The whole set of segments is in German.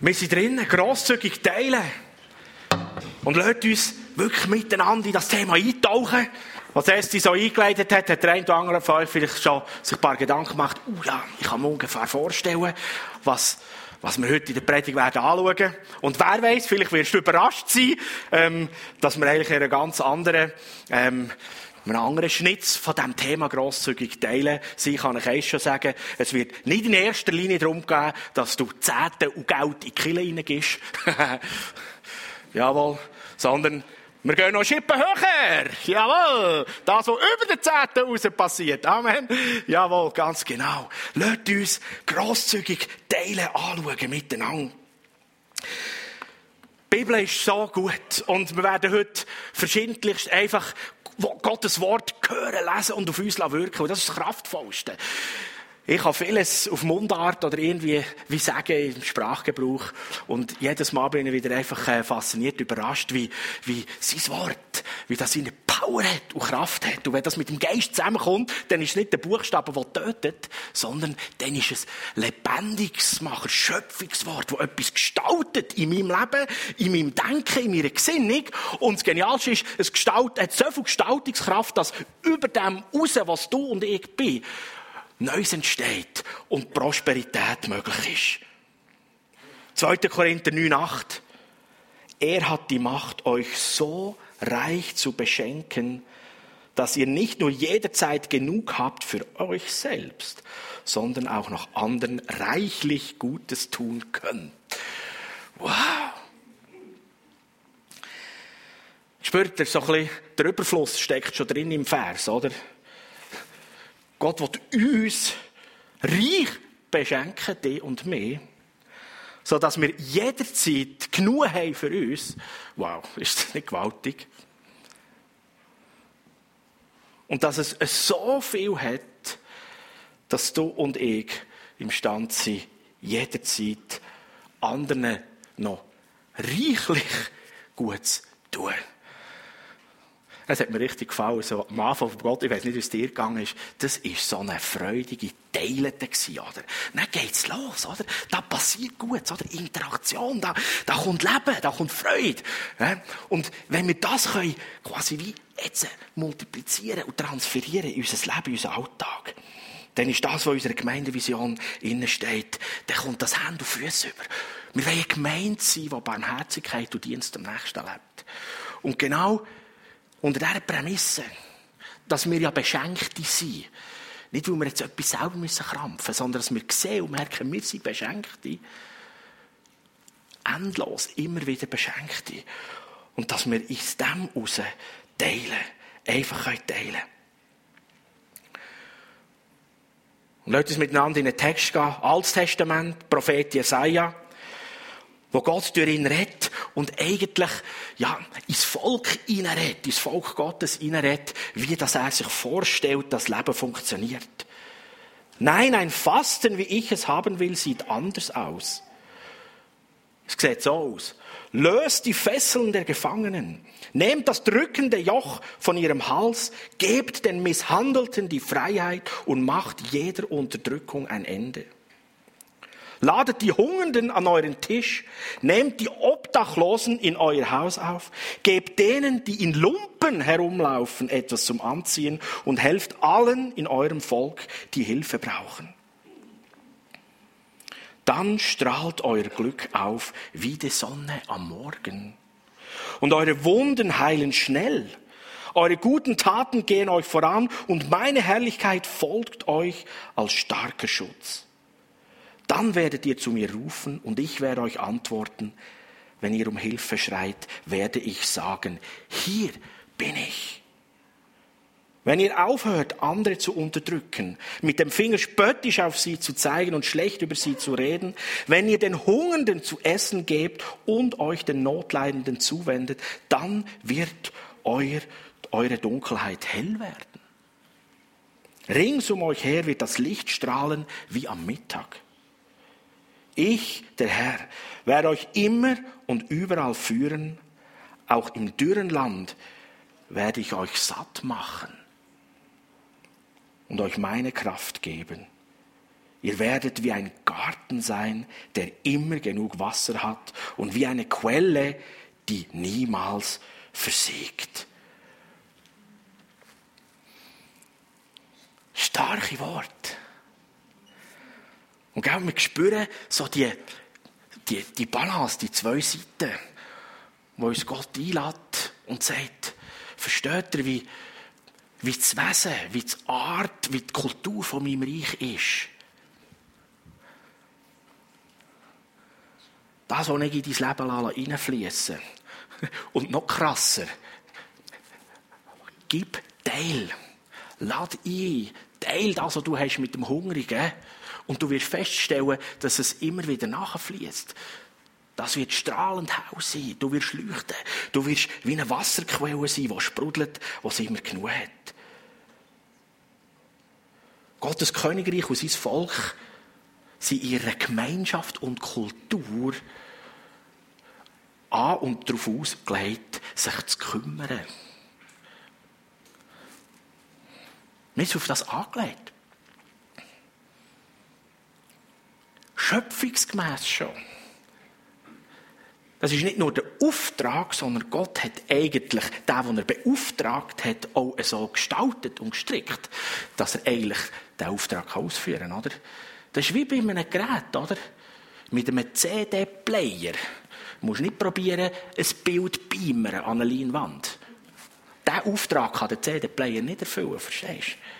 Wir sind drinnen, grosszügig teilen. Und lasst uns wirklich miteinander in das Thema eintauchen. Als Esti so eingeleitet hat, hat der eine oder andere von euch vielleicht schon sich ein paar Gedanken gemacht. Oh ja, ich kann mir ungefähr vorstellen, was, was wir heute in der Predigt werden anschauen. Und wer weiß, vielleicht wirst du überrascht sein, ähm, dass wir eigentlich in einer ganz anderen, ähm, einen anderen Schnitz von diesem Thema grosszügig teilen. Sie kann ich eins schon sagen, es wird nicht in erster Linie darum gehen, dass du Zehnte und Geld in die Kille reingehst. Jawohl. Sondern wir gehen noch Schippen höher. Jawohl. Das, was über den Zehnten raus passiert. Amen. Jawohl, ganz genau. Lasst uns grosszügig teilen, anschauen miteinander. Die Bibel ist so gut. Und wir werden heute verschiedentlich einfach Gottes Wort hören, lesen und auf uns wirken. Und das ist das Kraftvollste. Ich habe vieles auf Mundart oder irgendwie, wie sagen, im Sprachgebrauch. Und jedes Mal bin ich wieder einfach äh, fasziniert, überrascht, wie, wie sein Wort, wie das seine Power hat und Kraft hat. Und wenn das mit dem Geist zusammenkommt, dann ist es nicht der Buchstabe, der tötet, sondern dann ist es lebendiges Macher, Schöpfungswort, das etwas gestaltet in meinem Leben, in meinem Denken, in meiner Gesinnung. Und das Genialste ist, es gestaltet, hat so viel Gestaltungskraft, dass über dem raus, was du und ich bin, Neues entsteht und Prosperität möglich ist. 2. Korinther 9,8 Er hat die Macht, euch so reich zu beschenken, dass ihr nicht nur jederzeit genug habt für euch selbst, sondern auch noch anderen reichlich Gutes tun könnt. Wow! Spürt ihr so ein bisschen, der Überfluss steckt schon drin im Vers, oder? Gott will uns reich beschenken, dich und mich, so dass wir jederzeit genug haben für uns. Wow, ist das nicht gewaltig? Und dass es so viel hat, dass du und ich imstande sind, jederzeit anderen noch reichlich Gutes tun. Es hat mir richtig gefallen. So, am Anfang von Gott, ich weiß nicht, wie es dir gegangen ist, das war so eine freudige Teilete oder? Dann geht's los, oder? Da passiert Gutes, oder? Interaktion, da, da kommt Leben, da kommt Freude. Und wenn wir das können, quasi wie jetzt multiplizieren und transferieren in unser Leben, in unseren Alltag, dann ist das, was in unserer Gemeindevision steht, dann kommt das Hand auf Füße über. Wir wollen eine Gemeinde sein, die Barmherzigkeit und Dienst am Nächsten lebt. Und genau unter dieser Prämisse, dass wir ja Beschenkte sind. Nicht, weil wir jetzt etwas selber müssen krampfen sondern dass wir sehen und merken, wir sind Beschenkte. Endlos, immer wieder Beschenkte. Und dass wir aus dem heraus teilen. Einfach teilen können. Und lasst uns miteinander in den Text gehen. Altes Testament, Prophet Jesaja wo Gott durch ihn redet und eigentlich, ja, ins Volk hineinredet, ins Volk Gottes hineinredet, wie das er sich vorstellt, dass Leben funktioniert. Nein, ein Fasten, wie ich es haben will, sieht anders aus. Es sieht so aus. Löst die Fesseln der Gefangenen. Nehmt das drückende Joch von ihrem Hals. Gebt den Misshandelten die Freiheit und macht jeder Unterdrückung ein Ende. Ladet die Hungernden an euren Tisch, nehmt die Obdachlosen in euer Haus auf, gebt denen, die in Lumpen herumlaufen, etwas zum Anziehen und helft allen in eurem Volk, die Hilfe brauchen. Dann strahlt euer Glück auf wie die Sonne am Morgen. Und eure Wunden heilen schnell. Eure guten Taten gehen euch voran und meine Herrlichkeit folgt euch als starker Schutz. Dann werdet ihr zu mir rufen und ich werde euch antworten. Wenn ihr um Hilfe schreit, werde ich sagen, hier bin ich. Wenn ihr aufhört, andere zu unterdrücken, mit dem Finger spöttisch auf sie zu zeigen und schlecht über sie zu reden, wenn ihr den Hungernden zu essen gebt und euch den Notleidenden zuwendet, dann wird euer, eure Dunkelheit hell werden. Rings um euch her wird das Licht strahlen wie am Mittag. Ich, der Herr, werde euch immer und überall führen, auch im dürren Land werde ich euch satt machen und euch meine Kraft geben. Ihr werdet wie ein Garten sein, der immer genug Wasser hat und wie eine Quelle, die niemals versiegt. Starke Worte. Und gell, wir spüren so die, die, die Balance, die zwei Seiten, wo uns Gott einlädt und sagt, versteht ihr, wie, wie das Wesen, wie die Art, wie die Kultur von meinem Reich ist. Das, was ich in dein Leben reinfließen Und noch krasser, gib Teil. Lad ein. Teil das, was du hast mit dem Hungrigen. Und du wirst feststellen, dass es immer wieder nachfließt. Das wird strahlend hell sein. Du wirst leuchten. Du wirst wie eine Wasserquelle sein, die sprudelt, was immer genug hat. Gottes Königreich und sein Volk sind ihre Gemeinschaft und Kultur an und darauf ausgelegt, sich zu kümmern. Wir sind auf das angelegt. Schöpfungsgemäß schon. Das ist nicht nur der Auftrag, sondern Gott hat eigentlich den, den er beauftragt hat, auch so gestaltet und gestrickt, dass er eigentlich den Auftrag ausführen kann. Oder? Das ist wie bei einem Gerät, oder? Mit einem CD-Player. Du musst nicht probieren, ein Bild zu beamern an einer Leinwand. Diesen Auftrag kann der CD-Player nicht erfüllen, verstehst du?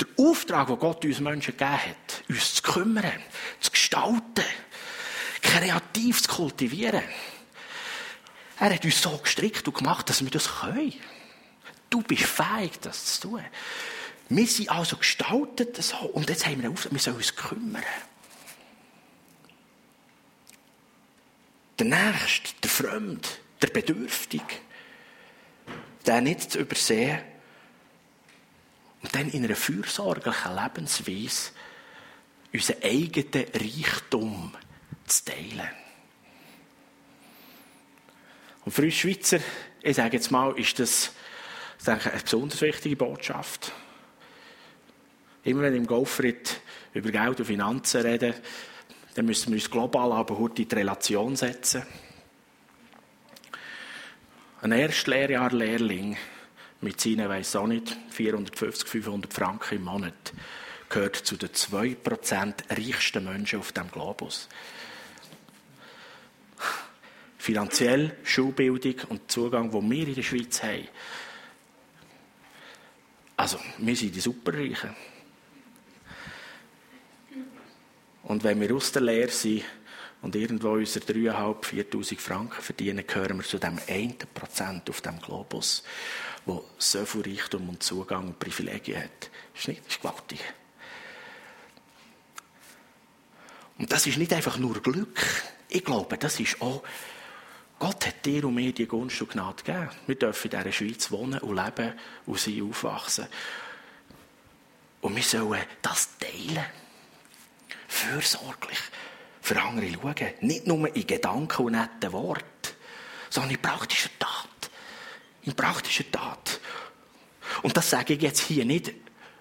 Der Auftrag, den Gott uns Menschen gegeben hat, uns zu kümmern, zu gestalten, kreativ zu kultivieren. Er hat uns so gestrickt und gemacht, dass wir das können. Du bist fähig, das zu tun. Wir sind also gestaltet so. Und jetzt haben wir einen Auftrag, wir sollen uns kümmern. Der Nächste, der Fremde, der Bedürftige, der nicht zu übersehen und dann in einer fürsorglichen Lebensweise unseren eigenen Reichtum zu teilen. Und für uns Schweizer, ich sage jetzt mal, ist das denke ich, eine besonders wichtige Botschaft. Immer wenn im Golfritt über Geld und Finanzen reden, dann müssen wir uns global aber heute in die Relation setzen. Ein Erstlehrjahr-Lehrling mit seinen, weiss auch nicht, 450, 500 Franken im Monat gehört zu den 2% reichsten Menschen auf dem Globus. Finanziell, Schulbildung und Zugang, den wir in der Schweiz haben. Also, wir sind die Superreichen. Und wenn wir aus der Lehre sind und irgendwo unsere 3'500, 4'000 Franken verdienen, gehören wir zu dem 1% auf dem Globus, wo so viel Reichtum und Zugang und Privilegien hat. Das ist, nicht, das ist gewaltig. Und das ist nicht einfach nur Glück. Ich glaube, das ist auch, Gott hat dir und mir die Gunst und Gnade gegeben. Wir dürfen in dieser Schweiz wohnen und leben und sie aufwachsen. Und wir sollen das teilen fürsorglich für andere schauen. Nicht nur in Gedanken und netten Worten, sondern in praktischer Tat. In praktischer Tat. Und das sage ich jetzt hier nicht,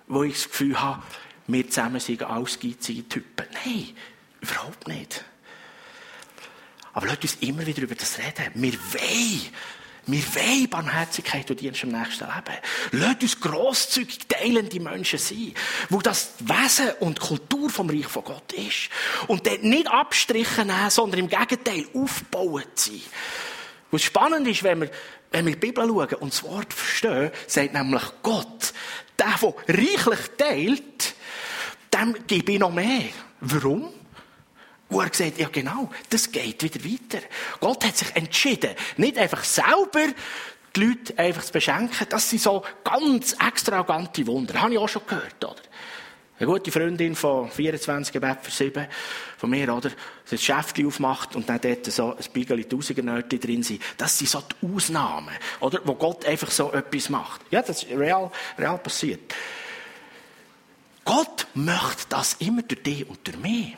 wo ich das Gefühl habe, wir zusammen sind ausgeizige Typen. Nein, überhaupt nicht. Aber lasst uns immer wieder über das reden. Wir wollen wir wollen Barmherzigkeit und Dienst im nächsten Leben. Lasst uns grosszügig teilende Menschen sein, wo das Wesen und Kultur vom Reich von Gott ist. Und dort nicht Abstriche nehmen, sondern im Gegenteil aufbauen sein. Was spannend ist, wenn wir, wenn wir die Bibel schauen und das Wort verstehen, sagt nämlich Gott, der, der reichlich teilt, dem gebe ich noch mehr. Warum? Wo er gesagt ja genau, das geht wieder weiter. Gott hat sich entschieden, nicht einfach selber die Leute einfach zu beschenken. Das sind so ganz extravagante Wunder. Das habe ich auch schon gehört, oder? Eine gute Freundin von 24 Gebet für 7 von mir, oder? Ein Schäftchen aufmacht und dann dort so ein Bigeli Tausiger-Nötchen drin sind. Das sind so die Ausnahmen, oder? Wo Gott einfach so etwas macht. Ja, das ist real, real passiert. Gott möchte das immer durch dich und durch mich.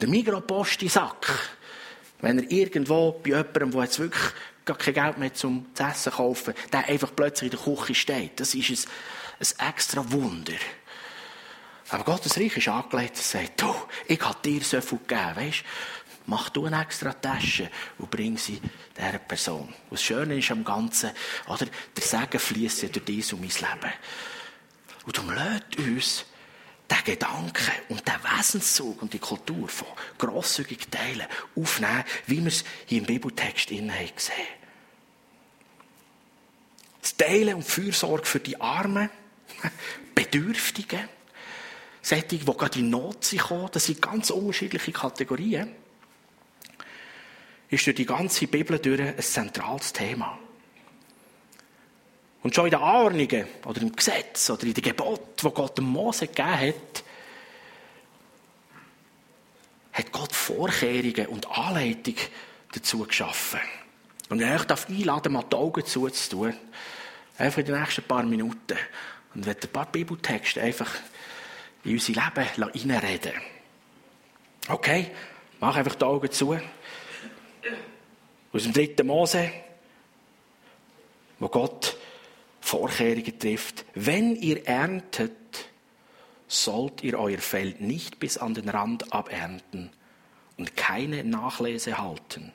Der Migroposti-Sack, wenn er irgendwo bei jemandem, der jetzt wirklich gar kein Geld mehr zum Essen kaufen, der einfach plötzlich in der Küche steht, das ist ein extra Wunder. Aber Gottes Reich ist angelegt und sagt, du, ich habe dir so viel gegeben, weißt mach du eine extra Tasche und bring sie dieser Person. Und das Schöne ist am Ganzen, oder, der Segen fließt durch dies und mein Leben. Und darum lädt uns den Gedanken und den Wesenszug und die Kultur von grosszügig teilen aufnehmen, wie wir es hier im Bibeltext innen haben gesehen. Das Teilen und Fürsorge für die Armen, Bedürftigen, solche, die gerade in Not sind, das sind ganz unterschiedliche Kategorien, ist durch die ganze Bibel durch ein zentrales Thema. Und schon in den Anordnungen oder im Gesetz oder in den Geboten, die Gott dem Mose gegeben hat, hat Gott Vorkehrungen und Anleitungen dazu geschaffen. Und ich euch einladen, mal die Augen zuzutun, einfach in den nächsten paar Minuten, und werde ein paar Bibeltexte einfach in unser Leben hineinreden. Okay? Mach einfach die Augen zu. Aus dem dritten Mose, wo Gott Vorkehrungen trifft. Wenn ihr erntet, sollt ihr euer Feld nicht bis an den Rand abernten und keine Nachlese halten.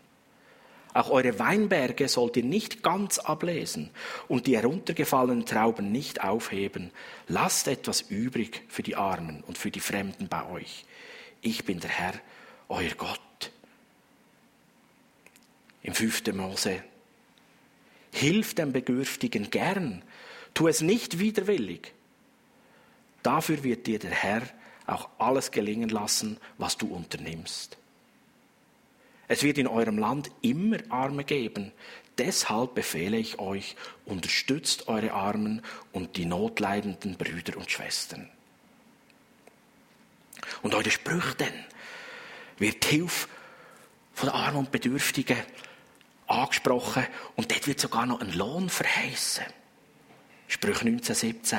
Auch eure Weinberge sollt ihr nicht ganz ablesen und die heruntergefallenen Trauben nicht aufheben. Lasst etwas übrig für die Armen und für die Fremden bei euch. Ich bin der Herr, euer Gott. Im fünften Mose. Hilf dem Bedürftigen gern, tu es nicht widerwillig. Dafür wird dir der Herr auch alles gelingen lassen, was du unternimmst. Es wird in eurem Land immer Arme geben. Deshalb befehle ich euch, unterstützt eure Armen und die notleidenden Brüder und Schwestern. Und eure Sprüche denn wird die Hilfe von den Armen und Bedürftigen angesprochen und dort wird sogar noch ein Lohn verheißen. Sprüche 1917.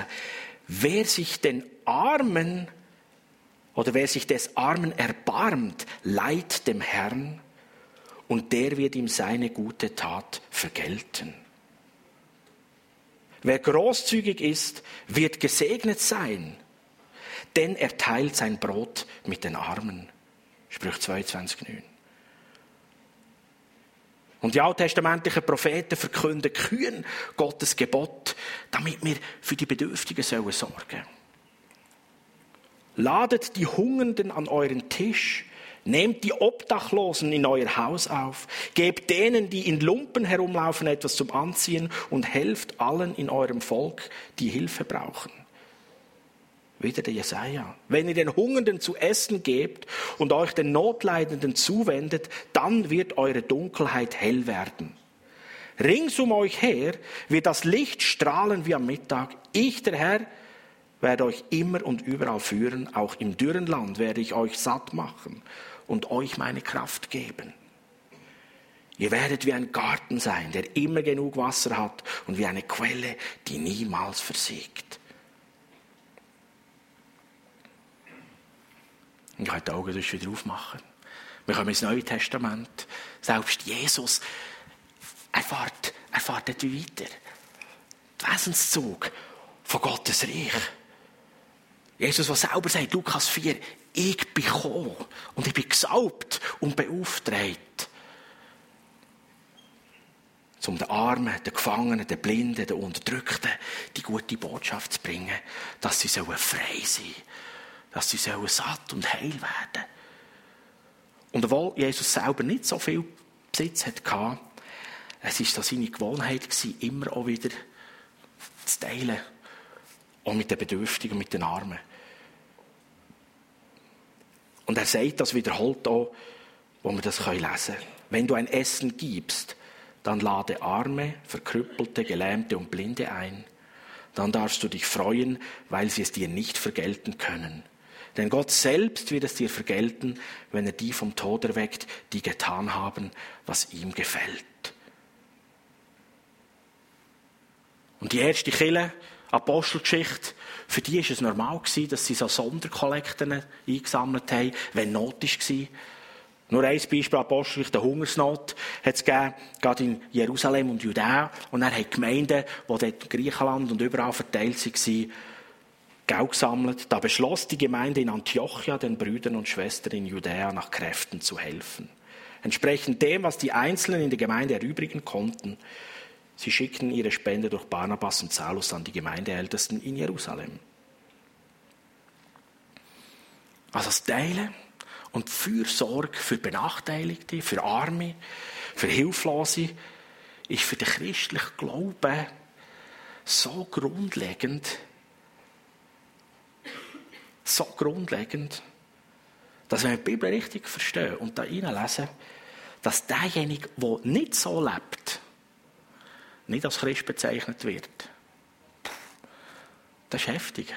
Wer sich den Armen oder wer sich des Armen erbarmt, leiht dem Herrn und der wird ihm seine gute Tat vergelten. Wer großzügig ist, wird gesegnet sein, denn er teilt sein Brot mit den Armen. Sprüch 22,9. Und die alttestamentlichen Propheten verkünden kühn Gottes Gebot, damit wir für die Bedürftigen sorgen sollen. Ladet die Hungernden an euren Tisch, Nehmt die Obdachlosen in euer Haus auf, gebt denen, die in Lumpen herumlaufen, etwas zum Anziehen und helft allen in eurem Volk, die Hilfe brauchen. Wieder der Jesaja. Wenn ihr den Hungernden zu essen gebt und euch den Notleidenden zuwendet, dann wird eure Dunkelheit hell werden. Rings um euch her wird das Licht strahlen wie am Mittag. Ich, der Herr, werde euch immer und überall führen. Auch im dürren Land werde ich euch satt machen und euch meine Kraft geben. Ihr werdet wie ein Garten sein, der immer genug Wasser hat und wie eine Quelle, die niemals versiegt. Ich kann die Augen wieder aufmachen. Wir kommen ins Neue Testament. Selbst Jesus erfahrt, dort weiter. Der Wesenszug von Gottes Reich. Jesus, was selber sagt, Lukas 4, ich bin gekommen und ich bin gesalbt und beauftragt, um den Armen, den Gefangenen, den Blinden, den Unterdrückten die gute Botschaft zu bringen, dass sie frei sein sollen, dass sie satt und heil werden Und obwohl Jesus selber nicht so viel Besitz hatte, es war seine Gewohnheit, immer auch wieder zu teilen, auch mit den Bedürftigen, mit den Armen. Und er sagt das wiederholt auch, wo wir das lesen können. Wenn du ein Essen gibst, dann lade Arme, Verkrüppelte, Gelähmte und Blinde ein. Dann darfst du dich freuen, weil sie es dir nicht vergelten können. Denn Gott selbst wird es dir vergelten, wenn er die vom Tod erweckt, die getan haben, was ihm gefällt. Und die erste Kille, Apostelgeschichte, für die war es normal, dass sie so Sonderkollekten eingesammelt haben, wenn Not war. Nur ein Beispiel, Apostel, der Hungersnot hat es gegeben, gerade in Jerusalem und Judäa. Und er hat Gemeinden, die dort in Griechenland und überall verteilt waren, Geld gesammelt. Da beschloss die Gemeinde in Antiochia, den Brüdern und Schwestern in Judäa nach Kräften zu helfen. Entsprechend dem, was die Einzelnen in der Gemeinde erübrigen konnten. Sie schickten ihre Spende durch Barnabas und Saulus an die Gemeindeältesten in Jerusalem. Also das Teilen und Fürsorge für Benachteiligte, für Arme, für Hilflose ist für den christlichen Glauben so grundlegend, so grundlegend, dass wenn wir die Bibel richtig verstehen und da reinlesen, dass derjenige, der nicht so lebt, nicht als Christ bezeichnet wird. Das ist heftig.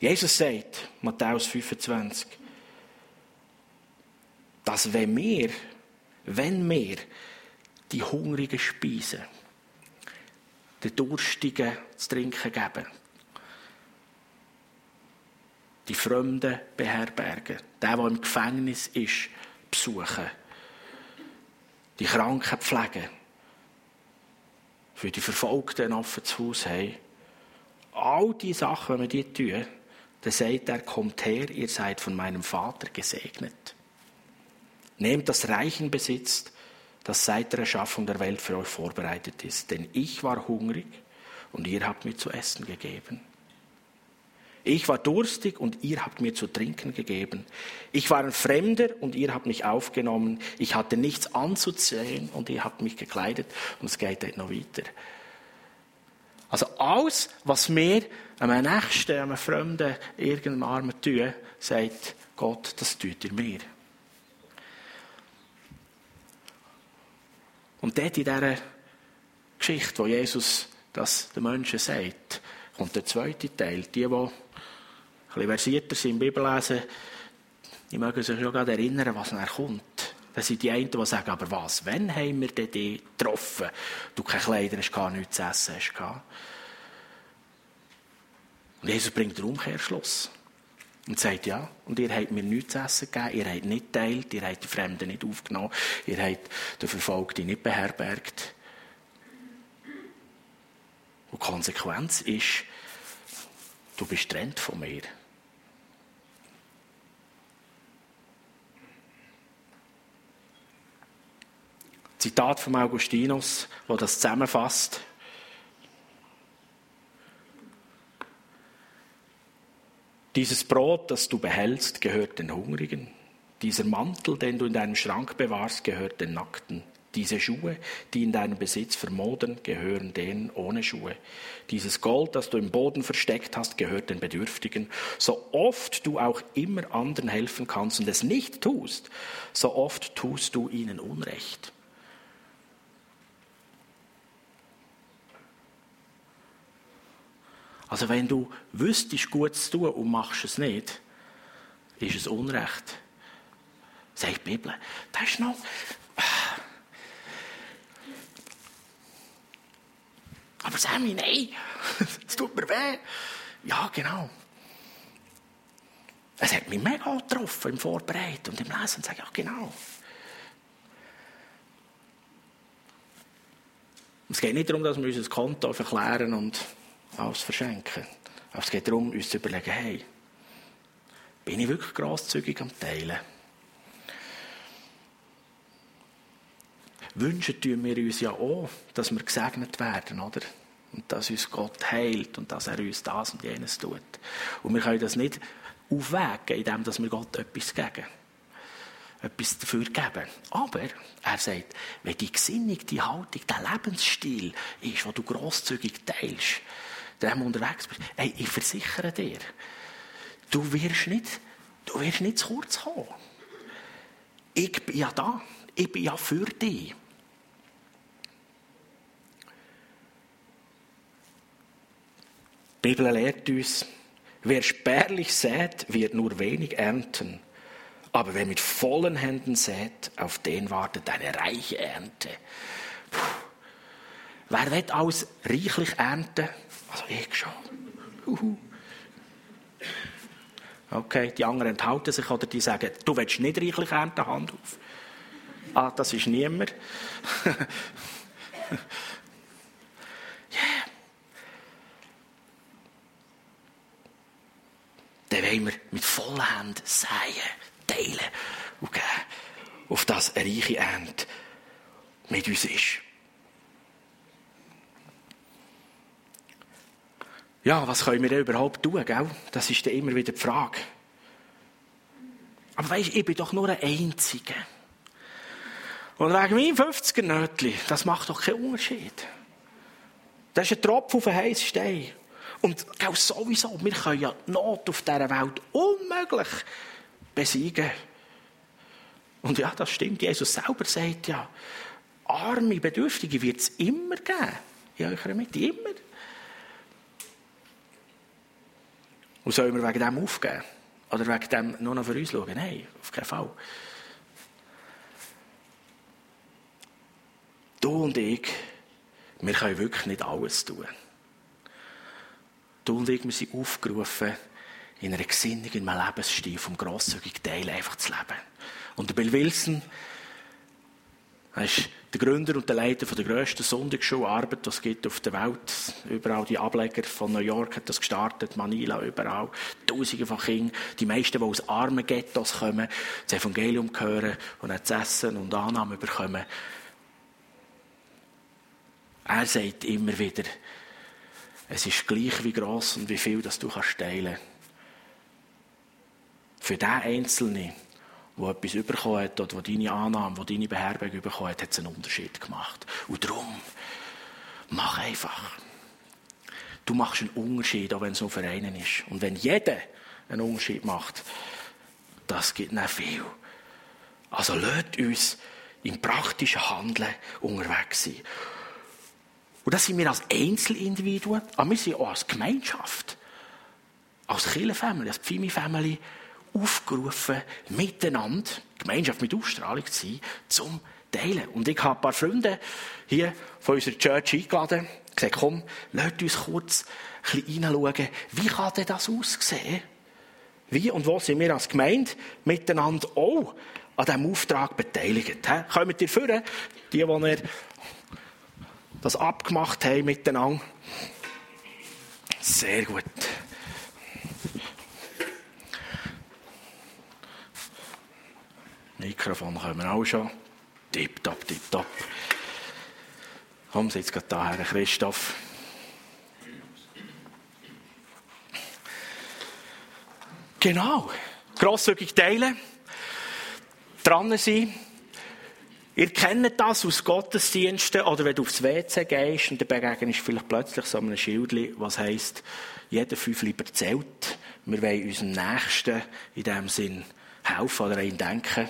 Jesus sagt, Matthäus 25, dass wenn wir, wenn wir die Hungrigen speisen, den Durstigen zu trinken geben, die Fremden beherbergen, der, der im Gefängnis ist, besuchen, die Kranken pflegen, für die Verfolgten offen zu Hause haben. All diese Sachen, wenn wir die tun, dann sagt er, kommt her, ihr seid von meinem Vater gesegnet. Nehmt das Reichen Besitz, das seit der Erschaffung der Welt für euch vorbereitet ist. Denn ich war hungrig und ihr habt mir zu essen gegeben. Ich war durstig und ihr habt mir zu trinken gegeben. Ich war ein Fremder und ihr habt mich aufgenommen. Ich hatte nichts anzuziehen und ihr habt mich gekleidet. Und es geht noch weiter. Also alles, was wir einem Nächsten, einem Fremden, irgendeinem Armen tun, sagt Gott, das tut ihr mir. Und dort in dieser Geschichte, wo Jesus das den Menschen sagt, kommt der zweite Teil. Die, die bisschen versierter sind im Bibellesen, die mögen sich ja gerade erinnern, was nachher kommt. Das sind die einen, die sagen, aber was, wann haben wir denn die getroffen? Du keine Kleider hast, nichts zu essen hast. Und Jesus bringt den Umkehrschluss. Und sagt, ja, und ihr habt mir nichts zu essen gegeben, ihr habt nicht teilt, ihr habt die Fremden nicht aufgenommen, ihr habt den Verfolgten nicht beherbergt. Und die Konsequenz ist, du bist trennt von mir. Zitat von Augustinus, wo das zusammenfasst. Dieses Brot, das du behältst, gehört den Hungrigen. Dieser Mantel, den du in deinem Schrank bewahrst, gehört den Nackten. Diese Schuhe, die in deinem Besitz vermodern, gehören denen ohne Schuhe. Dieses Gold, das du im Boden versteckt hast, gehört den Bedürftigen. So oft du auch immer anderen helfen kannst und es nicht tust, so oft tust du ihnen Unrecht. Also wenn du wüsstest, gut zu tun und machst es nicht, ist es Unrecht. Sagt die Bibel. Das ist noch... Aber Sammy, nein, es tut mir weh. Ja, genau. Es hat mich mega getroffen im Vorbereiten und im Lesen und sage, ja, genau. Es geht nicht darum, dass wir unser Konto verklären und als verschenken. Aber es geht darum, uns zu überlegen, hey, bin ich wirklich grosszügig am Teilen? Wünschen tun wir uns ja auch, dass wir gesegnet werden, oder? Und dass uns Gott heilt und dass er uns das und jenes tut. Und wir können das nicht aufwägen, indem wir Gott etwas geben. Etwas dafür geben. Aber er sagt, wenn die Gesinnung, die Haltung, der Lebensstil ist, den du grosszügig teilst, dem unterwegs bist, hey, ich versichere dir, du wirst nicht, du wirst nicht zu kurz kommen. Ich bin ja da. Ich bin ja für dich. Die Bibel lehrt uns, wer spärlich sät, wird nur wenig ernten. Aber wer mit vollen Händen sät, auf den wartet eine reiche Ernte. Puh. Wer will alles reichlich ernten? Also ich schon. Uhu. Okay, die anderen enthalten sich oder die sagen, du willst nicht reichlich ernten, Hand auf. Ah, das ist niemand. yeah. Dann wollen wir mit vollen Händen säen, teilen und geben, auf das eine reiche Ernte mit uns ist. Ja, was können wir denn überhaupt tun, gell? Das ist dann immer wieder die Frage. Aber weisst, ich bin doch nur ein Einziger. Und wegen meinem 50er Nötli, das macht doch keinen Unterschied. Das ist ein Tropfen auf einen heißen Stein. Und gell, sowieso, wir können ja die Not auf dieser Welt unmöglich besiegen. Und ja, das stimmt. Jesus selber sagt ja, arme Bedürftige wird es immer geben. In eurer Mitte, immer. Und sollen wir wegen dem aufgeben? Oder wegen dem nur noch für uns schauen? Nein, auf keinen Fall. Du und ich, wir können wirklich nicht alles tun. Du und ich, wir sind aufgerufen, in einer Gesinnung, in einem Lebensstil vom grosszügigen Teil einfach zu leben. Und der Bill Wilson, er ist der Gründer und der Leiter der grössten Sonntagsschularbeit, es gibt auf der Welt. Überall die Ableger von New York hat das gestartet, Manila, überall. Tausende von Kindern. Die meisten, die aus armen Ghettos kommen, das Evangelium hören und dann zu essen und Annahmen bekommen. Er sagt immer wieder, es ist gleich wie gross und wie viel, das du kannst teilen. Für den Einzelnen der etwas bekommen hat, oder der deine Annahme, der deine Beherbergung bekommen hat, hat es einen Unterschied gemacht. Und darum, mach einfach. Du machst einen Unterschied, auch wenn es so Vereinen ist. Und wenn jeder einen Unterschied macht, das gibt nicht viel. Also lasst uns im praktischen Handeln unterwegs sein. Und das sind wir als Einzelindividuen, aber wir sind auch als Gemeinschaft, als Kirchenfamilie, als Pfimi-Family aufgerufen, miteinander, Gemeinschaft mit Ausstrahlung zu sein, zum Teilen. Und ich habe ein paar Freunde hier von unserer Church eingeladen, gesagt, komm, lasst uns kurz ein bisschen reinschauen, wie kann denn das aussehen? Wie und wo sind wir als Gemeinde miteinander auch an diesem Auftrag beteiligt? He? Kommt ihr führen, die, die das abgemacht haben miteinander? Sehr gut. Mikrofon können wir auch schon. Tipptopp, tipptopp. Komm, sitzt gerade daher, Christoph. Genau. Grosszügig teilen. Dran sein. Ihr kennt das aus Gottesdiensten oder wenn du aufs WC gehst und dann begegnest vielleicht plötzlich so einem Schildli, was heisst, jeder fünf lieber zählt. Wir wollen unserem Nächsten in dem Sinn helfen oder ihn denken.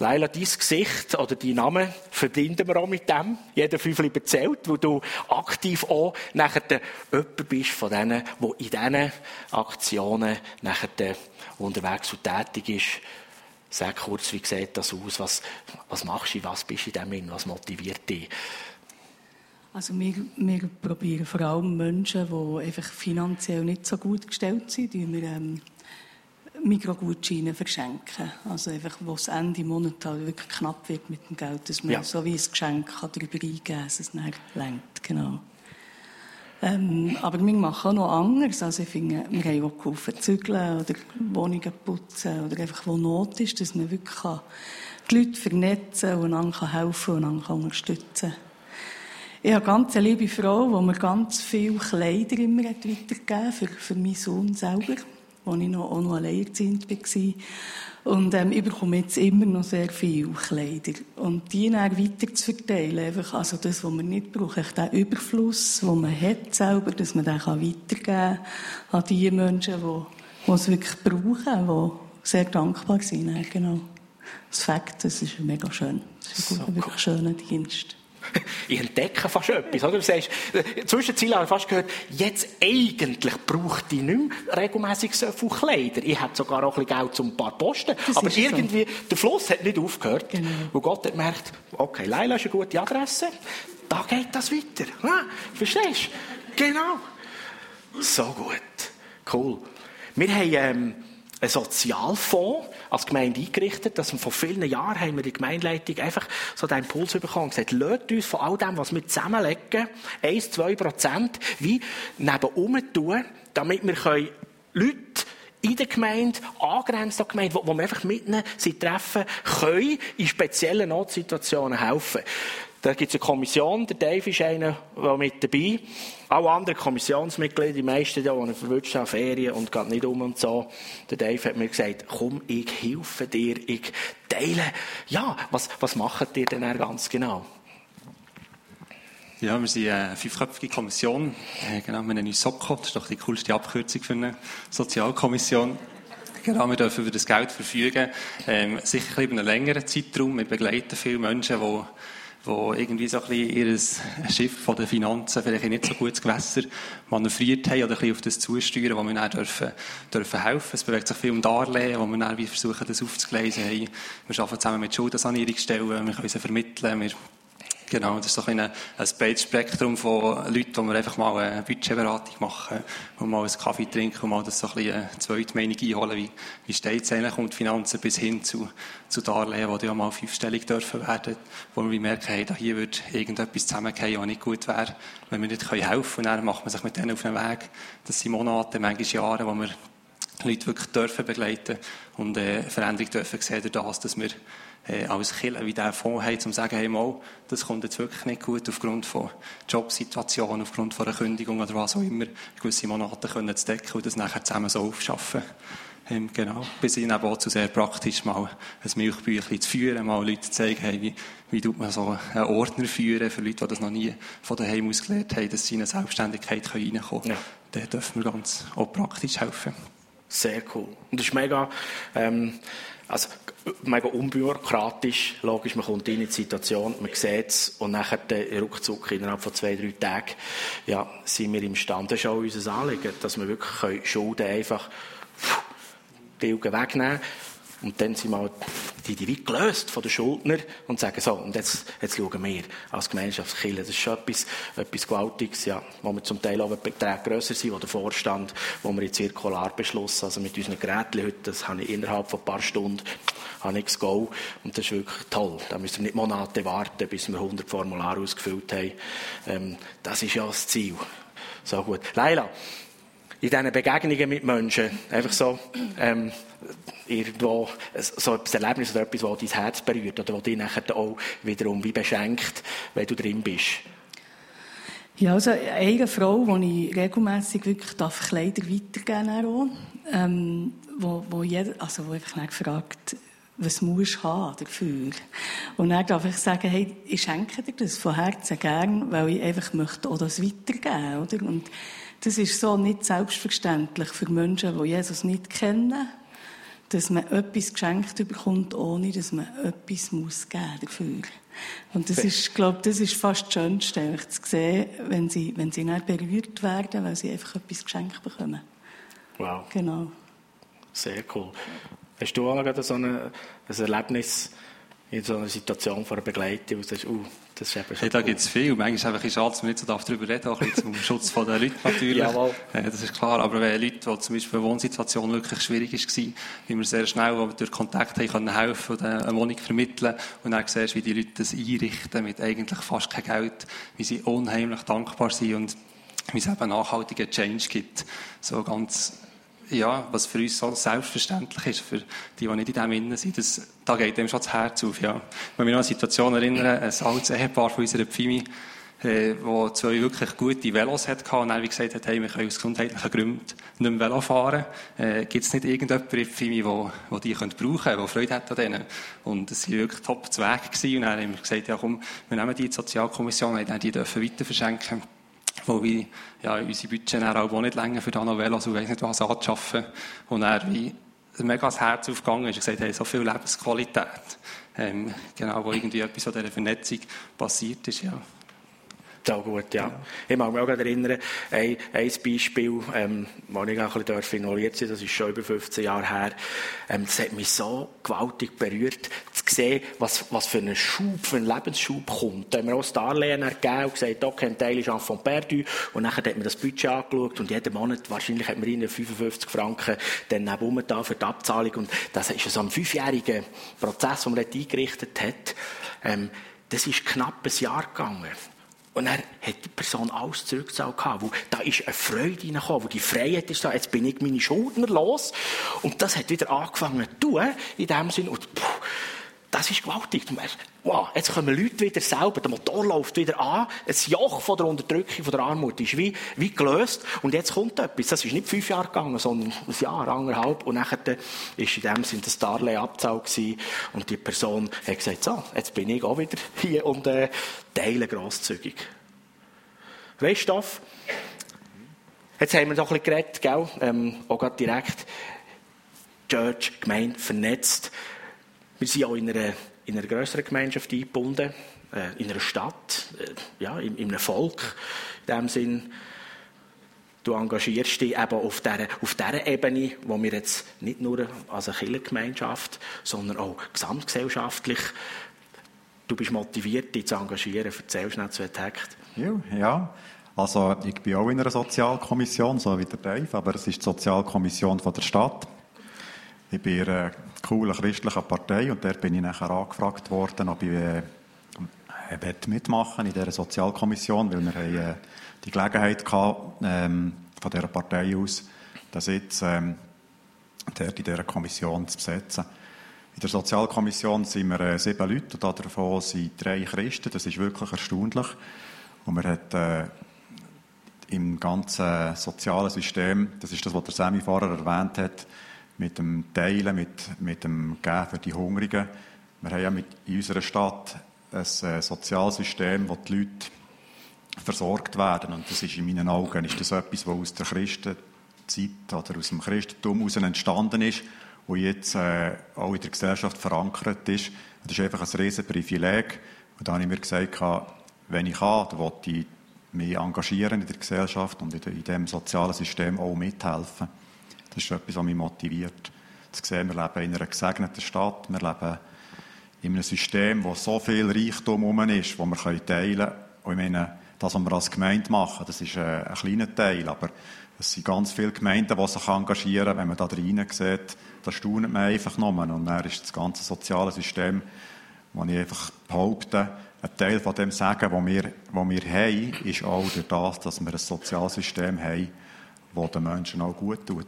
Leila, dein Gesicht oder dein Name verbinden wir auch mit dem. Jeder Fünfli erzählt, wo du aktiv auch nachher der jemand bist von denen, die in diesen Aktionen nachher unterwegs und tätig ist. Sag kurz, wie sieht das aus? Was, was machst du? Was bist du in dem Was motiviert dich? Also wir, wir probieren vor allem Menschen, die einfach finanziell nicht so gut gestellt sind, die wir ähm, Mikrogutscheine verschenken. Also einfach, wo es Ende Monat halt wirklich knapp wird mit dem Geld, dass man ja. so wie ein Geschenk kann darüber eingeben kann, dass es nachher längt. Genau. Ähm, aber wir machen auch noch anders. Also ich finde, wir haben auch geholfen, zügeln oder Wohnungen putzen oder einfach, wo Not ist, dass man wirklich kann die Leute vernetzen und einander helfen und einander unterstützen kann. Ich habe eine ganz liebe Frau, die mir ganz viele Kleider immer weitergegeben für, für meinen Sohn selber als ich noch, auch noch alleinerziehend war. Und ähm, ich bekomme jetzt immer noch sehr viele Kleider. Und die dann weiter zu verteilen, einfach, also das, was man nicht braucht, den Überfluss, den man hat selber, dass man den weitergeben kann an die Menschen, die, die es wirklich brauchen, die sehr dankbar sind. Genau. Das Fakt, das ist mega schön. Das ist ein so wirklich cool. schöner Dienst. ich entdecke fast etwas. Oder? Du sagst, zwischenzeitlich habe ich fast gehört, jetzt eigentlich braucht ich nicht mehr regelmässig so viele Kleider. Ich habe sogar auch ein bisschen Geld zum ein paar Posten. Das aber irgendwie, so. der Fluss hat nicht aufgehört. Genau. Und Gott hat gemerkt, okay, Leila ist eine gute Adresse, da geht das weiter. Ah, verstehst du? Genau. So gut. Cool. Wir haben ähm, einen Sozialfonds als Gemeinde eingerichtet, dass wir vor vielen Jahren haben wir die Gemeindeleitung einfach so den Impuls bekommen und gesagt, lasst uns von all dem, was wir zusammenlegen, 1, 2 Prozent, wie neben tun, damit wir Leute in der Gemeinde, angrenzt an der Gemeinde, wo, wo wir einfach mitten sie treffen, können in speziellen Notsituationen helfen. Da gibt es eine Kommission, der Dave ist einer der mit dabei. Alle anderen Kommissionsmitglieder, die meisten, die einen verwünscht haben, Ferien und geht nicht um und so. Der Dave hat mir gesagt, komm, ich helfe dir, ich teile. Ja, was, was macht ihr denn ganz genau? Ja, wir sind eine fünfköpfige Kommission. Äh, genau, wir nennen uns SOCO. Das ist doch die coolste Abkürzung für eine Sozialkommission. Genau, wir dürfen über das Geld verfügen. Ähm, sicher über einen längeren Zeitraum. Wir begleiten viele Menschen, die die irgendwie so ein bisschen ihr Schiff von den Finanzen vielleicht nicht so gutes Gewässer manövriert haben oder ein bisschen auf das zusteuern, wo wir dann dürfen, dürfen helfen. Es bewegt sich viel um Darlehen, wo wir dann versuchen, das aufzugleisen. Wir arbeiten zusammen mit Schuldensanierungsstellen, wir können sie vermitteln, wir Genau, das ist so ein, ein breites Spektrum von Leuten, wo wir einfach mal eine Budgetberatung machen, wir mal einen Kaffee trinken und mal das so ein bisschen eine zweite Meinung einholen, wie, wie steht es eigentlich um die Finanzen bis hin zu, zu Darlehen, die ja mal fünfstellig dürfen werden, wo wir merken, hey, da hier wird irgendetwas zusammengehen, was nicht gut wäre, wenn wir nicht helfen können. Und dann macht man sich mit denen auf den Weg. Das sind Monate, manchmal Jahre, wo wir Leute wirklich dürfen begleiten und äh, Veränderung dürfen sehen durch das, dass wir äh, als Killer wie der Fonds haben, um zu sagen, hey, mal, das kommt jetzt wirklich nicht gut aufgrund von Jobsituationen, aufgrund von einer Kündigung oder was auch immer, gewisse Monate können zu decken und das nachher zusammen so aufschaffen. Ähm, genau. Bis hin eben auch zu sehr praktisch mal ein Milchbüchlein zu führen, mal Leute zu zeigen, hey, wie, wie tut man so einen Ordner führen für Leute, die das noch nie von daheim aus gelernt haben, dass sie in eine Selbstständigkeit reinkommen können. Ja. Da dürfen wir ganz auch praktisch helfen. Sehr cool. Und das ist mega, ähm, also mega unbürokratisch. Logisch, man kommt in die Situation, man sieht es und nachher der Rückzug innerhalb von zwei, drei Tagen, ja, sind wir imstande. Das ist auch unser Anliegen, dass wir wirklich Schulden einfach Bilgen wegnehmen und dann sind wir die, die wie gelöst von den Schuldner und sagen so, und jetzt, jetzt schauen wir als Gemeinschaftskiller. Das ist schon etwas, etwas Gewaltiges, ja, wo wir zum Teil auch Beträge grösser sind, wo der Vorstand, wo wir in Zirkularbeschluss, also mit unseren Geräten heute, das habe ich innerhalb von ein paar Stunden, habe ich das Go. Und das ist wirklich toll. Da müssen wir nicht Monate warten, bis wir 100 Formulare ausgefüllt haben. Ähm, das ist ja das Ziel. So gut. Leila, in diesen Begegnungen mit Menschen, einfach so, ähm, irgendwo, so ein Erlebnis oder etwas, das dein Herz berührt oder das dich nachher auch wiederum wie beschenkt, wenn du drin bist? Ja, also eine Frau, die ich regelmässig wirklich darf Kleider weitergeben darf, ähm, wo, wo, jeder, also wo einfach gefragt was musst du haben? Und dann darf ich sagen, hey, ich schenke dir das von Herzen gern, weil ich einfach möchte auch das weitergeben, oder? Und das ist so nicht selbstverständlich für Menschen, die Jesus nicht kennen, dass man etwas geschenkt bekommt, ohne dass man etwas muss geben dafür. Und das ist, glaube das ist fast das Schönste, zu sehen, wenn sie, wenn sie nicht berührt werden, weil sie einfach etwas geschenkt bekommen. Wow. Genau. Sehr cool. Hast du auch so ein, ein Erlebnis, in so einer Situation von einer Begleitung, wo du sagst, uh, das ist eben schon hey, Da gibt es viel. Manchmal ist es einfach schade, dass man nicht so darüber reden darf, zum Schutz der Leute natürlich. Jawohl. Äh, das ist klar. Aber wenn Leute, die zum Beispiel eine Wohnsituation wirklich schwierig war, wie wir sehr schnell durch Kontakt haben können helfen und eine Wohnung vermitteln und dann siehst, wie die Leute das einrichten mit eigentlich fast kein Geld, wie sie unheimlich dankbar sind und wie es eben nachhaltigen Change gibt. So ganz ja, was für uns so selbstverständlich ist, für die, die nicht in dem Innen sind, das, da geht dem schon das Herz auf, ja. Wenn mich noch an eine Situation erinnern, ein altes Ehepaar von unserer Pfimi, äh, wo zwei wirklich gute Velos hatte und dann wie gesagt hat, hey, wir können aus gesundheitlichen Gründen nicht mehr Velo fahren. Äh, Gibt es nicht irgendjemanden in Pfimi, wo, wo die können brauchen können, der Freude hat an denen? Und es waren wirklich top zu gewesen. Und dann haben wir gesagt, ja komm, wir nehmen die in die Sozialkommission, und die dürfen weiter verschenken wo wir ja, unsere Budget auch nicht länger für Velo, also weiss nicht was anzuschaffen. Und er wie mega das Herz aufgegangen ist und gesagt, hey, so viel Lebensqualität. Ähm, genau, wo irgendwie etwas an dieser Vernetzung passiert ist, ja. So gut, ja. ja. Ich mag mich auch erinnern, ein, ein Beispiel, ähm, wo ich auch ein bisschen involviert war, das ist schon über 15 Jahre her, ähm, das hat mich so gewaltig berührt, zu sehen, was, was für einen Schub, für einen Lebensschub kommt. Da haben wir auch das Darlehen ergeben und gesagt, okay, ein Teil ist von perdu und dann hat man das Budget angeschaut und jeden Monat, wahrscheinlich hat man ihnen 55 Franken dann da für die Abzahlung und das ist so ein fünfjähriger Prozess, den man dort eingerichtet hat. Ähm, das ist knapp ein Jahr gegangen. Und dann hat die Person alles zurückgezahlt wo da ist eine Freude reingekommen, wo die Freiheit ist da, jetzt bin ich meine Schuldner los. Und das hat wieder angefangen zu tun, in dem Sinn. Und, puh, das ist gewaltig. Du merkst, wow, jetzt kommen Leute wieder selber, der Motor läuft wieder an, ein Joch von der Unterdrückung, von der Armut ist wie, wie gelöst und jetzt kommt etwas. Das ist nicht fünf Jahre gegangen, sondern ein Jahr, anderthalb und nachher ist in dem Sinne das Darlehen abgezahlt und die Person hat gesagt, so, jetzt bin ich auch wieder hier und äh, teile grosszügig. Weißt du, Jetzt haben wir doch ein bisschen geredet, gell? Ähm, auch direkt. Church, Gemeinde, vernetzt. Wir sind auch in einer, in einer größeren Gemeinschaft eingebunden, äh, in einer Stadt, äh, ja, in, in einem Volk. In dem Sinn, du engagierst dich eben auf dieser, auf dieser Ebene, wo wir jetzt nicht nur als eine Kirchengemeinschaft, sondern auch gesamtgesellschaftlich, du bist motiviert, dich zu engagieren. Erzähl schnell zu Takt. Ja, ja. Also ich bin auch in einer Sozialkommission, so wie der Dave, aber es ist die Sozialkommission von der Stadt. Ich bin in einer coolen christlichen Partei und dort bin ich nachher angefragt worden, ob ich äh, mitmachen in dieser Sozialkommission, weil wir haben, äh, die Gelegenheit hatten, ähm, von dieser Partei aus, den Sitz ähm, dort in dieser Kommission zu besetzen. In der Sozialkommission sind wir äh, sieben Leute und davon sind drei Christen. Das ist wirklich erstaunlich. Und man hat äh, im ganzen sozialen System, das ist das, was der Sammy vorher erwähnt hat, mit dem Teilen, mit, mit dem Geben für die Hungrigen. Wir haben ja mit, in unserer Stadt ein äh, Sozialsystem, wo die Leute versorgt werden. Und das ist in meinen Augen ist das etwas, was aus der Christenzeit oder aus dem Christentum heraus entstanden ist und jetzt äh, auch in der Gesellschaft verankert ist. Das ist einfach ein riesen Privileg. Und da habe ich mir gesagt, wenn ich kann, dann will ich mich engagieren in der Gesellschaft und in diesem sozialen System auch mithelfen. Das ist etwas, was mich motiviert. Zu sehen, wir leben in einer gesegneten Stadt, wir leben in einem System, wo so viel Reichtum herum ist, wo wir teilen können. Und ich meine, das, was wir als Gemeinde machen, das ist ein, ein kleiner Teil, aber es sind ganz viele Gemeinden, die sich engagieren. Wenn man da drinnen sieht, da staunt man einfach nur. Und dann ist das ganze soziale System, wo ich einfach behaupte, ein Teil von dem Sagen, das wir, was wir haben, ist auch durch das, dass wir ein Sozialsystem haben, das den Menschen auch gut tut.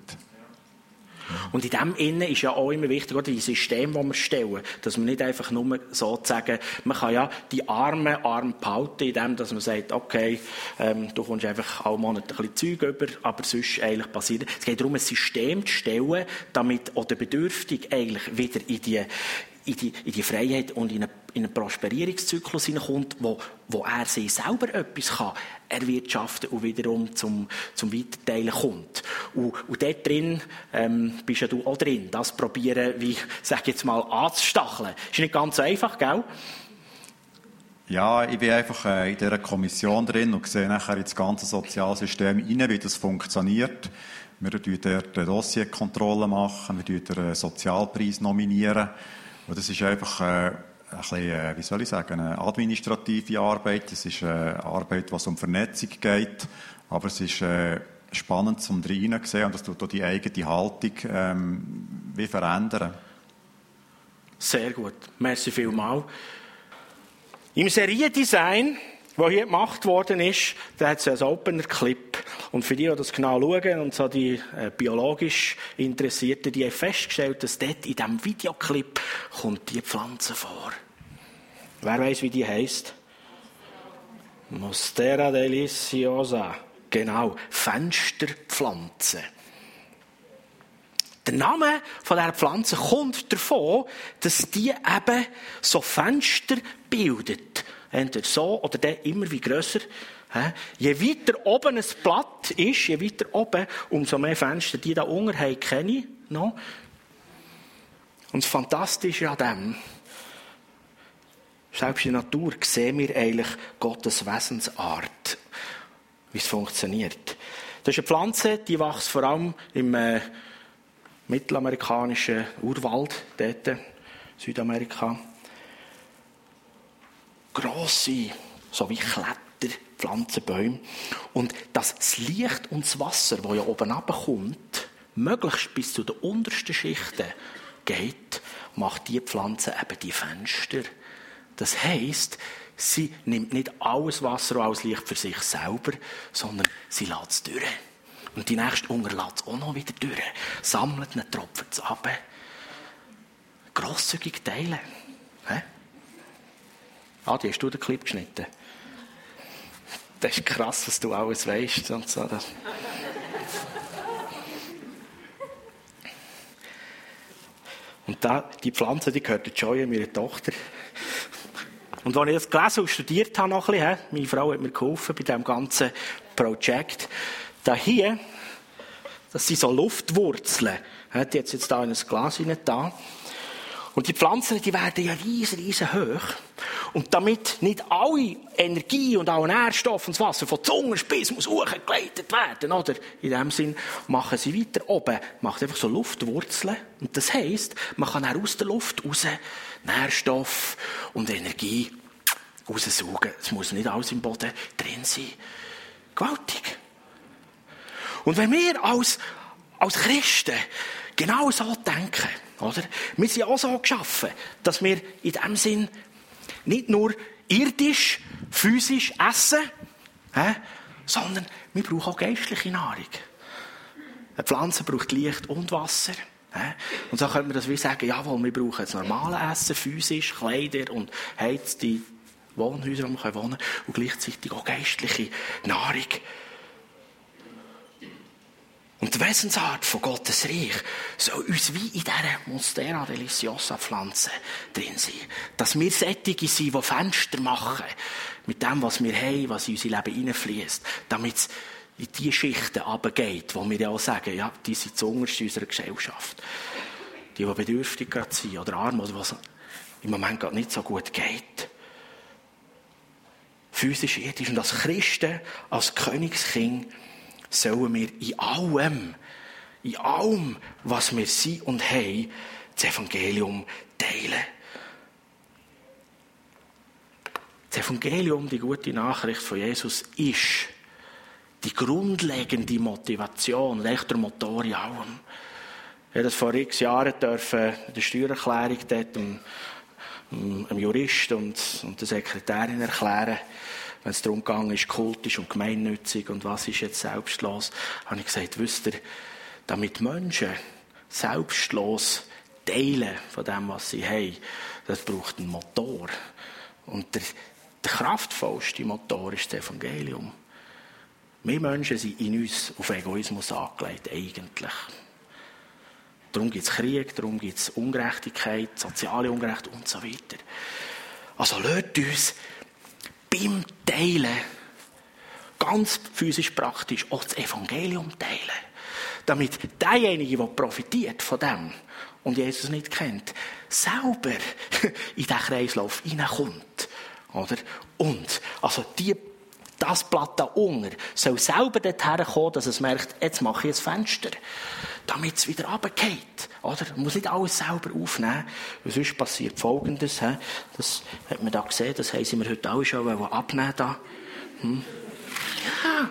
Und in dem Innen ist ja auch immer wichtig, oder, die System, das wir stellen, dass man nicht einfach nur sozusagen, man kann ja die Armen arm behalten, indem dass man sagt, okay, ähm, du kommst einfach alle Monate ein bisschen Zeug über, aber sonst eigentlich passiert. Es geht darum, ein System zu stellen, damit auch der Bedürftige eigentlich wieder in die, in die, in die Freiheit und in einen, in einen Prosperierungszyklus hineinkommt, wo, wo er sich selber etwas kann erwirtschaften und wiederum zum, zum Weiterteilen kommt. Und, und dort drin ähm, bist ja du auch drin, das probieren, wie sage jetzt mal, anzustacheln. Ist nicht ganz so einfach, gell? Ja, ich bin einfach äh, in dieser Kommission drin und sehe nachher ins ganze Sozialsystem rein, wie das funktioniert. Wir machen dort eine Dossierkontrolle machen, wir nominieren den Sozialpreis nominieren. Und das ist einfach äh, ein bisschen, äh, wie soll ich sagen, eine administrative Arbeit. Es ist eine Arbeit, was um Vernetzung geht. Aber es ist äh, spannend zum Drinnen sehen und das tut auch die eigene Haltung ähm, wie verändern. Sehr gut. Merci vielmals. Im Seriendesign was hier gemacht worden ist, da hat es einen Opener-Clip. Und für die, die das genau schauen und so die äh, biologisch Interessierten, die haben festgestellt, dass dort in diesem Videoclip kommt die Pflanze vor. Wer weiß, wie die heißt? Monstera deliciosa. Genau, Fensterpflanze. Der Name von dieser Pflanze kommt davon, dass die eben so Fenster bildet entweder so oder der immer wie grösser. Je weiter oben ein Blatt ist, je weiter oben, umso mehr Fenster. Die da unten haben kenne ich noch. Und das Fantastische an dem, selbst in der Natur, sehen wir eigentlich Gottes Wesensart, wie es funktioniert. Das ist eine Pflanze, die wächst vor allem im äh, mittelamerikanischen Urwald, dort, Südamerika. Grosse, so wie Kletter, Pflanzenbäume. Und dass das Licht und das Wasser, das ja oben kommt, möglichst bis zu den untersten Schichten geht, macht die Pflanze eben die Fenster. Das heisst, sie nimmt nicht alles Wasser und alles Licht für sich selber, sondern sie lässt es durch. Und die nächste Hunger lässt es auch noch wieder durch. Sammelt einen Tropfen ab. Grosszügig teilen. Hä? Adi, hast du den Clip geschnitten? Das ist krass, dass du alles weißt. Und so. Und da, die Pflanze, die gehört der Joy, meiner Tochter. Und als ich das gelesen und studiert habe, noch ein bisschen, meine Frau hat mir geholfen bei diesem ganzen Projekt, da hier, das sind so Luftwurzeln, die jetzt jetzt da in ein Glas hinein da. Und die Pflanzen, die werden ja riesen, riesen hoch. Und damit nicht alle Energie und alle Nährstoffe und das Wasser von Zungenspiss muss hochgeleitet werden, oder? In dem Sinn machen sie weiter oben, macht einfach so Luftwurzeln. Und das heisst, man kann auch aus der Luft raus Nährstoff und Energie raussaugen. Es muss nicht alles im Boden drin sein. Gewaltig. Und wenn wir als, als Christen genau so denken, oder? Wir sind auch so geschaffen, dass wir in dem Sinn nicht nur irdisch, physisch essen, äh, sondern wir brauchen auch geistliche Nahrung. Eine Pflanze braucht Licht und Wasser. Äh? Und so könnte man das wie sagen, jawohl, wir brauchen das normale Essen, physisch, Kleider und heizte Wohnhäuser, wo wir wohnen können, und gleichzeitig auch geistliche Nahrung. Und die Wesensart von Gottes Reich soll uns wie in dieser Monstera Religiosa Pflanze drin sein. Dass wir Sättige sind, die Fenster machen mit dem, was wir haben, was in unser Leben hineinfließt, damit es in die Schichten runtergeht, wo wir ja auch sagen, ja, die sind zu unterst unserer Gesellschaft. Die, die bedürftig sind oder arm oder was im Moment gerade nicht so gut geht. Physisch, ethisch und als Christen, als Königskind, sollen wir in allem, in allem, was wir sind und haben, das Evangelium teilen. Das Evangelium, die gute Nachricht von Jesus, ist die grundlegende Motivation, der Motor in allem. Ich habe das vor x Jahren dürfen, der Steuererklärung dort dem, dem Jurist und, und der Sekretärin erklären wenn es darum ging, ist kultisch und gemeinnützig und was ist jetzt selbstlos, habe ich gesagt, wisst ihr, damit Menschen selbstlos teilen von dem, was sie haben, das braucht einen Motor. Und der, der kraftvollste Motor ist das Evangelium. Wir Menschen sind in uns auf Egoismus angelegt, eigentlich. Darum gibt es Krieg, darum gibt es Ungerechtigkeit, soziale Ungerechtigkeit und so weiter. Also lasst uns beim Teilen, ganz physisch praktisch, auch das Evangelium teilen. Damit derjenige, der profitiert von dem und Jesus nicht kennt, selber in diesen Kreislauf hineinkommt. Oder? Und, also die, das Blatt da unten soll selber dorthin kommen, dass es merkt, jetzt mache ich ein Fenster, damit es wieder runtergeht. Oder? Man muss nicht alles selber aufnehmen. Sonst passiert Folgendes. He? Das hat man da gesehen, das haben mir heute alle schon abnehmen da. Hm? Ja.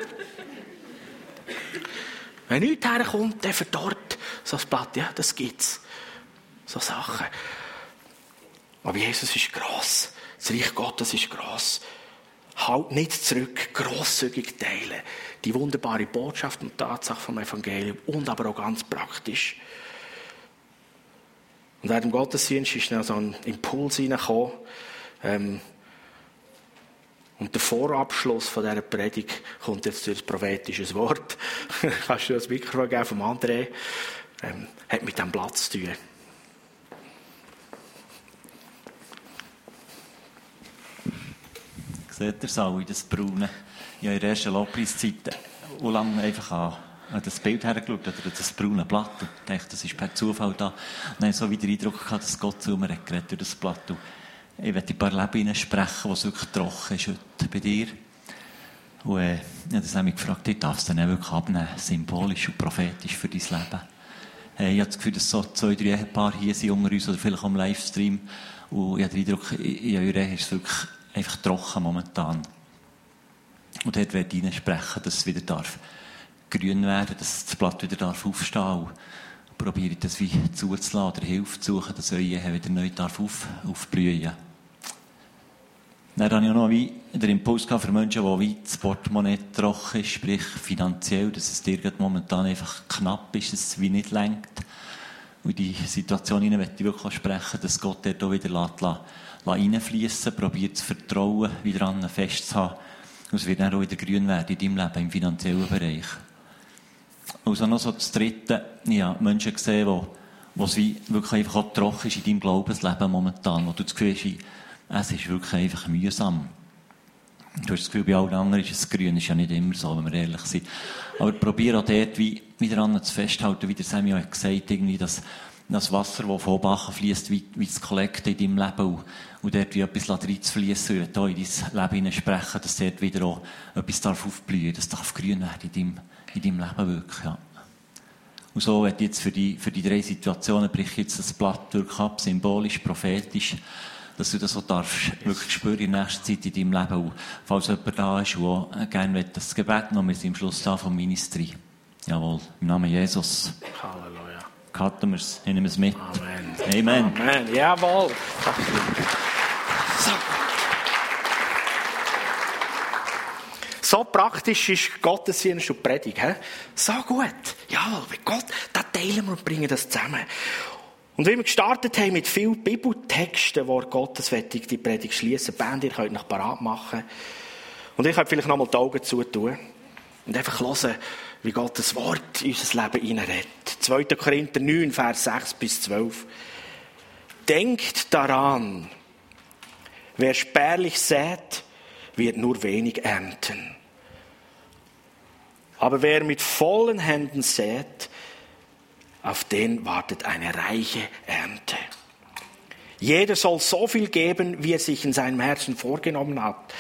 Wenn nichts herkommt, dann verdorrt so ein Blatt. Ja, das gibt's. So Sachen. Aber Jesus ist gross. Das Reich Gottes ist gross. Halt nicht zurück, grosszügig teilen. Die wunderbare Botschaft und Tatsache vom Evangelium und aber auch ganz praktisch. Und während dem Gottesdienst ist dann so ein Impuls hineingekommen. Ähm, und der Vorabschluss von dieser Predigt kommt jetzt durch das prophetische Wort. Kannst du das Mikrofon geben vom André? Ähm, hat mit dem Platz zu tun. Seht ihr so, das Braune? Ja, in der ersten Lobpreiszeit, wo lange einfach an habe das Bild hergeschaut, oder das braune Blatt, und dachte, das ist per Zufall da. Und dann so wieder den Eindruck gehabt, dass Gott zu mir hat geredet durch das Blatt. Und Ich werde ein paar Leben sprechen, was wirklich trocken ist heute bei dir. Und äh, ich habe das nämlich gefragt, ich darf es dann wirklich abnehmen, symbolisch und prophetisch für dein Leben. Äh, ich habe das Gefühl, dass so zwei, drei Ehepaare hier sind unter uns oder vielleicht am Livestream. Und ich habe den Eindruck, in eurer Ehe ist es wirklich einfach trocken momentan. Und dort werde ich sprechen, dass es wieder darf grün werden, dass das Blatt wieder darf aufstehen darf. Probiere das wie zuzulassen oder Hilfe zu suchen, dass Ehe wieder neu darf auf, aufblühen darf. Dann habe ich auch noch wie den Impuls für Menschen, die wie das Portemonnaie trocken ist, sprich finanziell, dass es dir momentan einfach knapp ist, dass es wie nicht lenkt. Und in die Situation hinein möchte ich wirklich sprechen, dass Gott dort auch wieder lässt, reinfließen, probiert zu vertrauen, wieder an festzuhalten. Und es wird dann auch wieder grün werden in deinem Leben, im finanziellen Bereich. Also noch so das Dritte, ich habe Menschen gesehen, wo es wie wirklich einfach auch trocken ist in deinem Glaubensleben momentan, wo du das Gefühl hast, es ist wirklich einfach mühsam. Du hast das Gefühl, bei allen anderen ist es grün, ist ja nicht immer so, wenn wir ehrlich sind. Aber probiere auch dort wie, wieder an zu festhalten, wie der Samuel hat gesagt, irgendwie, dass das Wasser, das von Bachen fließt, wie, wie das Kollekte in deinem Leben und, und dort wie etwas reinzufließen und in dein Leben sprechen, dass dort wieder auch etwas darf aufblühen, das darf grün werden in deinem, in deinem Leben wirklich, ja. Und so wird jetzt für die, für die drei Situationen bricht jetzt das Blatt wirklich ab, symbolisch, prophetisch, dass du das so darfst wirklich spüren in nächster Zeit in deinem Leben. Und falls jemand da ist, der gerne das Gebet noch, wir sind am Schluss da vom Ministry. Jawohl, im Namen Jesus. Halleluja. Cutten wir es, nehmen wir es mit. Amen. Amen. Amen. Jawohl. So. So praktisch ist Gottesdienst und Predigt. He? So gut. Ja, mit Gott, da teilen wir und bringen das zusammen. Und wie wir gestartet haben mit vielen Bibeltexten, wo Gottes die Predigt schließen, Band, ihr könnt noch parat machen. Und ich könnt vielleicht noch mal die Augen zutun. Und einfach hören, wie Gottes Wort in unser Leben hineinredet. 2. Korinther 9, Vers 6 bis 12. Denkt daran, wer spärlich sät, wird nur wenig ernten. Aber wer mit vollen Händen sät, auf den wartet eine reiche Ernte. Jeder soll so viel geben, wie er sich in seinem Herzen vorgenommen hat.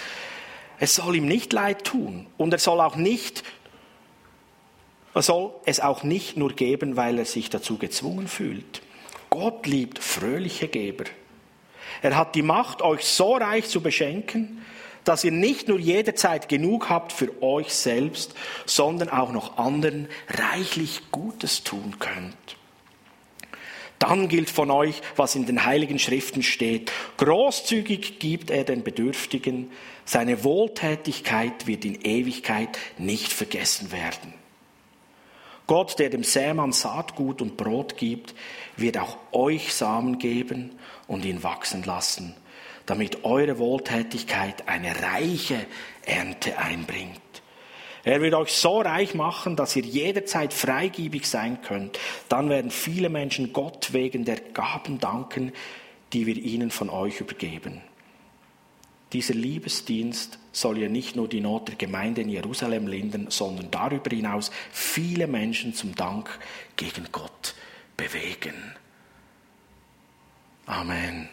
Es soll ihm nicht leid tun und er soll auch nicht er soll es auch nicht nur geben, weil er sich dazu gezwungen fühlt. Gott liebt fröhliche Geber. Er hat die Macht, euch so reich zu beschenken, dass ihr nicht nur jederzeit genug habt für euch selbst, sondern auch noch anderen reichlich Gutes tun könnt. Dann gilt von euch, was in den heiligen Schriften steht. Großzügig gibt er den Bedürftigen. Seine Wohltätigkeit wird in Ewigkeit nicht vergessen werden. Gott, der dem Sämann Saatgut und Brot gibt, wird auch euch Samen geben und ihn wachsen lassen damit eure Wohltätigkeit eine reiche Ernte einbringt. Er wird euch so reich machen, dass ihr jederzeit freigebig sein könnt. Dann werden viele Menschen Gott wegen der Gaben danken, die wir ihnen von euch übergeben. Dieser Liebesdienst soll ja nicht nur die Not der Gemeinde in Jerusalem lindern, sondern darüber hinaus viele Menschen zum Dank gegen Gott bewegen. Amen.